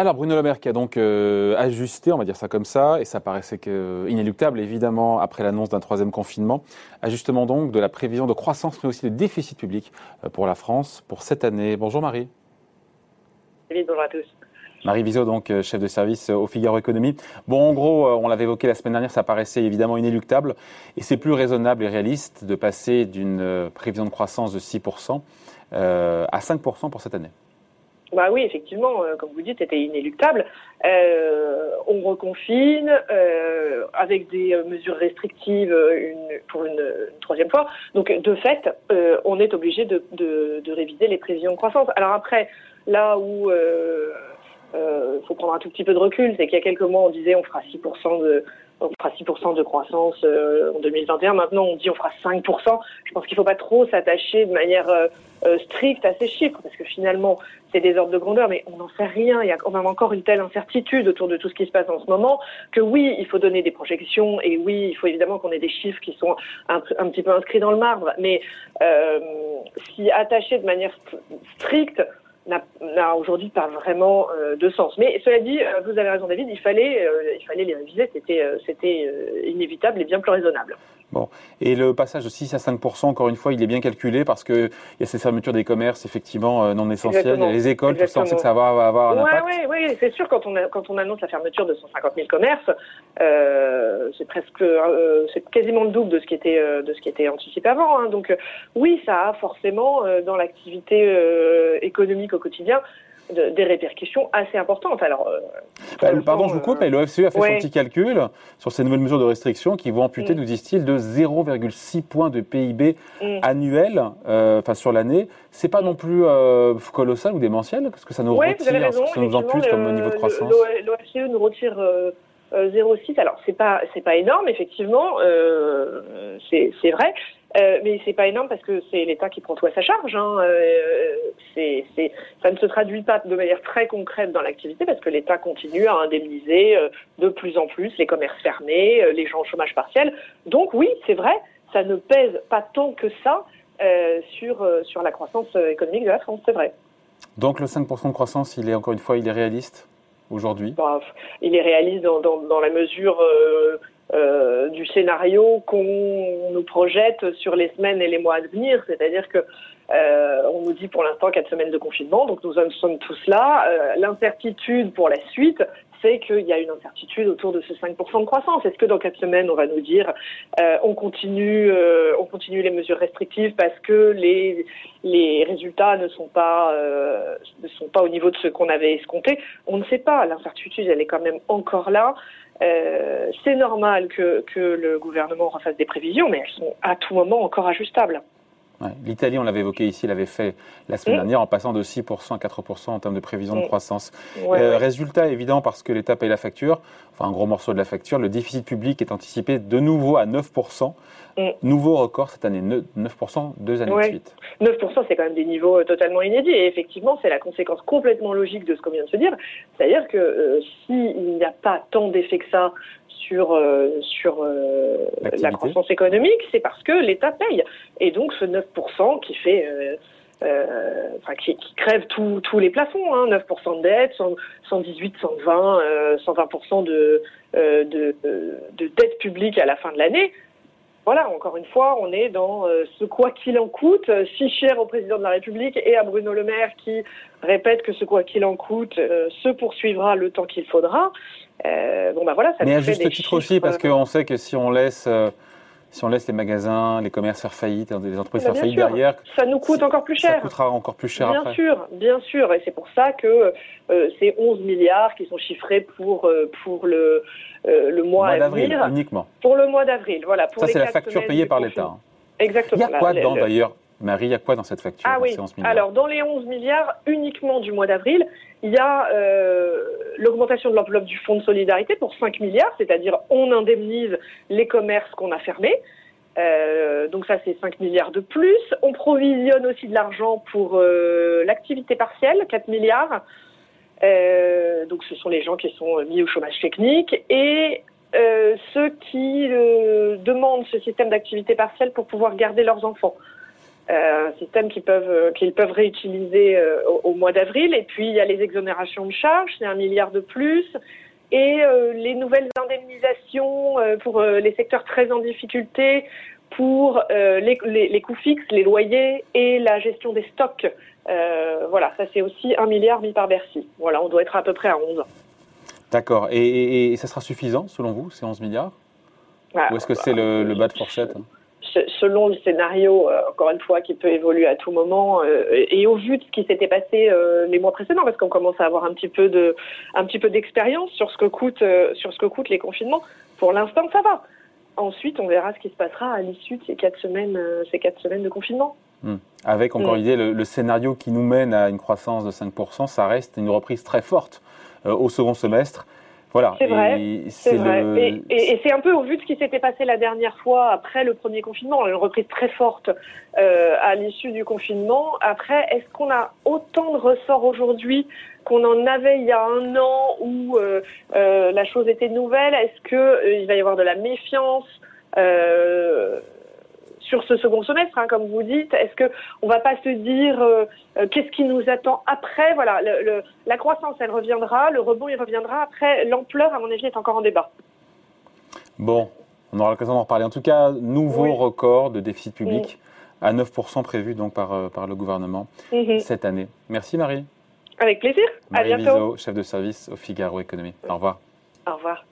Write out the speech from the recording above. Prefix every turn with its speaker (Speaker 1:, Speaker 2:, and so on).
Speaker 1: Alors Bruno Le Maire qui a donc euh, ajusté, on va dire ça comme ça, et ça paraissait que, inéluctable évidemment après l'annonce d'un troisième confinement. Ajustement donc de la prévision de croissance mais aussi de déficit public euh, pour la France pour cette année. Bonjour Marie.
Speaker 2: bonjour à tous.
Speaker 1: Marie Viseau, donc euh, chef de service au Figaro Économie. Bon, en gros, on l'avait évoqué la semaine dernière, ça paraissait évidemment inéluctable, et c'est plus raisonnable et réaliste de passer d'une prévision de croissance de 6% à 5% pour cette année.
Speaker 2: Bah oui, effectivement, euh, comme vous dites, c'était inéluctable. Euh, on reconfine euh, avec des mesures restrictives une, pour une, troisième fois. Donc, de fait, on est obligé de, de, de, réviser les prévisions de croissance. Alors après, là où il faut prendre un tout petit peu de recul, c'est qu'il y a quelques mois, on disait on fera 6% de on fera 6% de croissance euh, en 2021. Maintenant, on dit on fera 5%. Je pense qu'il ne faut pas trop s'attacher de manière euh, euh, stricte à ces chiffres, parce que finalement, c'est des ordres de grandeur, mais on n'en sait rien. Il y a quand même encore une telle incertitude autour de tout ce qui se passe en ce moment, que oui, il faut donner des projections, et oui, il faut évidemment qu'on ait des chiffres qui sont un, petit peu inscrits dans le marbre, mais euh, s'y attacher de manière stricte, n'a aujourd'hui pas vraiment euh, de sens. Mais cela dit, euh, vous avez raison David, il fallait, euh, il fallait les réviser, c'était c'était inévitable et bien plus raisonnable.
Speaker 1: Bon, et le passage de 6 à 5% encore une fois, il est bien calculé parce que il y a ces fermetures des commerces effectivement non essentiels, il y a les écoles, tout ça, on sait que ça va avoir un impact.
Speaker 2: Oui, oui, oui, c'est sûr quand on quand on annonce la fermeture de 150 000 commerces, c'est presque, c'est quasiment le double de ce qui était de ce qui était anticipé avant. Hein. Donc oui, ça a forcément dans l'activité économique quotidien des répercussions assez importantes. Alors, euh,
Speaker 1: bah, pardon, je vous coupe, mais l'OFCE a fait son petit calcul sur ces nouvelles mesures de restriction qui vont amputer, mm. nous disent-ils, de 0,6 points de PIB mm. annuel, euh, enfin sur l'année. C'est pas non plus euh, colossal ou démentiel, parce que ça nous retire, ça nous ampute comme niveau de croissance.
Speaker 2: L'OFCE nous retire 0,6. Alors c'est pas c'est pas énorme, effectivement, c'est vrai. Euh, mais c'est pas énorme parce que c'est l'État qui prend tout à sa charge. Hein. Euh, c'est, c'est, ça ne se traduit pas de manière très concrète dans l'activité parce que l'État continue à indemniser euh, de plus en plus les commerces fermés, euh, les gens au chômage partiel. Donc oui, c'est vrai, ça ne pèse pas tant que ça sur sur la croissance économique de la France, c'est vrai.
Speaker 1: Donc le 5% de croissance, il est encore une fois, il est réaliste aujourd'hui?
Speaker 2: Bah, Il est réaliste dans, dans, dans la mesure euh, du scénario qu'on nous projette sur les semaines et les mois à venir. C'est-à-dire que euh, on nous dit pour l'instant quatre semaines de confinement, donc nous en sommes tous là. Euh, l'incertitude pour la suite, c'est qu'il y a une incertitude autour de ce 5% de croissance. Est-ce que dans quatre semaines, on va nous dire euh, on continue, euh, on continue les mesures restrictives parce que les les résultats ne sont pas ne sont pas au niveau de ce qu'on avait escompté? On ne sait pas. L'incertitude, elle est quand même encore là. Euh, c'est normal que, que le gouvernement refasse des prévisions, mais elles sont à tout moment encore ajustables.
Speaker 1: L'Italie, on l'avait évoqué ici, l'avait fait la semaine dernière en passant de 6% à 4% en termes de prévision de croissance. Euh, résultat évident parce que l'État paye la facture, enfin un gros morceau de la facture, le déficit public est anticipé de nouveau à 9%. Mm. Nouveau record cette année, 9% deux années de suite.
Speaker 2: 9% c'est quand même des niveaux euh, totalement inédits et effectivement c'est la conséquence complètement logique de ce qu'on vient de se dire. C'est-à-dire que euh, s'il n'y a pas tant d'effets que ça sur euh, sur euh, la croissance économique, c'est parce que l'État paye. Et donc ce 9% qui fait euh, enfin, qui, qui, crève tous les plafonds, hein, 9% de dette, 118, 120, 120% de, de, de dette publique à la fin de l'année. Voilà, encore une fois, on est dans ce quoi qu'il en coûte, si cher au président de la République et à Bruno Le Maire qui répète que ce quoi qu'il en coûte se poursuivra le temps qu'il faudra.
Speaker 1: Euh, bon, bah voilà, ça Mais à juste titre aussi, parce qu'on sait que si on laisse euh, si on laisse les magasins, les commerces faire faillite, les entreprises faire faillite derrière,
Speaker 2: ça nous coûte encore plus cher.
Speaker 1: Ça coûtera encore plus cher
Speaker 2: bien sûr, bien sûr, et c'est pour ça que euh, ces 11 milliards qui sont chiffrés pour euh, pour le euh, le mois, d'avril
Speaker 1: uniquement.
Speaker 2: Pour le mois d'avril, voilà.
Speaker 1: Pour ça c'est la facture payée par l'État.
Speaker 2: Exactement.
Speaker 1: Il y a quoi dedans d'ailleurs Marie, il y a quoi dans cette facture
Speaker 2: Ah oui. Alors, dans les 11 milliards, uniquement du mois d'avril, il y a euh, l'augmentation de l'enveloppe du Fonds de solidarité pour 5 milliards, c'est-à-dire on indemnise les commerces qu'on a fermés. Euh, donc ça, c'est 5 milliards de plus. On provisionne aussi de l'argent pour euh, l'activité partielle, 4 milliards. donc ce sont les gens qui sont mis au chômage technique et ceux qui demandent ce système d'activité partielle pour pouvoir garder leurs enfants. Un système qu'ils peuvent, qu'ils peuvent réutiliser au, mois d'avril. Et puis, il y a les exonérations de charges, c'est un milliard de plus. Et les nouvelles indemnisations pour les secteurs très en difficulté, pour les, les, les, coûts fixes, les loyers et la gestion des stocks. voilà, ça c'est aussi un milliard mis par Bercy. Voilà, on doit être à peu près à 11.
Speaker 1: D'accord. Et, ça sera suffisant, selon vous, ces 11 milliards? Ah, Ou est-ce que c'est le, le, bas de fourchette
Speaker 2: Selon le scénario, euh, encore une fois, qui peut évoluer à tout moment, euh, et au vu de ce qui s'était passé euh, les mois précédents, parce qu'on commence à avoir un petit peu de, un petit peu d'expérience sur ce que coûte, sur ce que coûtent les confinements. Pour l'instant, ça va. Ensuite, on verra ce qui se passera à l'issue de ces quatre semaines, ces quatre semaines de confinement.
Speaker 1: Hmm. Avec encore une hmm. idée, le, scénario qui nous mène à une croissance de 5%, ça reste une reprise très forte euh, au second semestre.
Speaker 2: Voilà. C'est vrai. C'est vrai. Et, c'est un peu au vu de ce qui s'était passé la dernière fois après le premier confinement, une reprise très forte euh, à l'issue du confinement. Après, est-ce qu'on a autant de ressorts aujourd'hui qu'on en avait il y a un an où euh, la chose était nouvelle? Est-ce qu'il va y avoir de la méfiance? Sur ce second semestre, hein, comme vous dites Est-ce qu'on ne va pas se dire euh, euh, qu'est-ce qui nous attend après? Voilà, la croissance, elle reviendra, le rebond, il reviendra. Après, l'ampleur, à mon avis, est encore en débat.
Speaker 1: Bon, on aura l'occasion d'en reparler. En tout cas, nouveau record de déficit public à 9% prévu donc par, euh, par le gouvernement mhm. cette année. Merci Marie.
Speaker 2: Avec plaisir.
Speaker 1: Marie à bientôt. chef de service au Figaro Économie. Au revoir.
Speaker 2: Au revoir.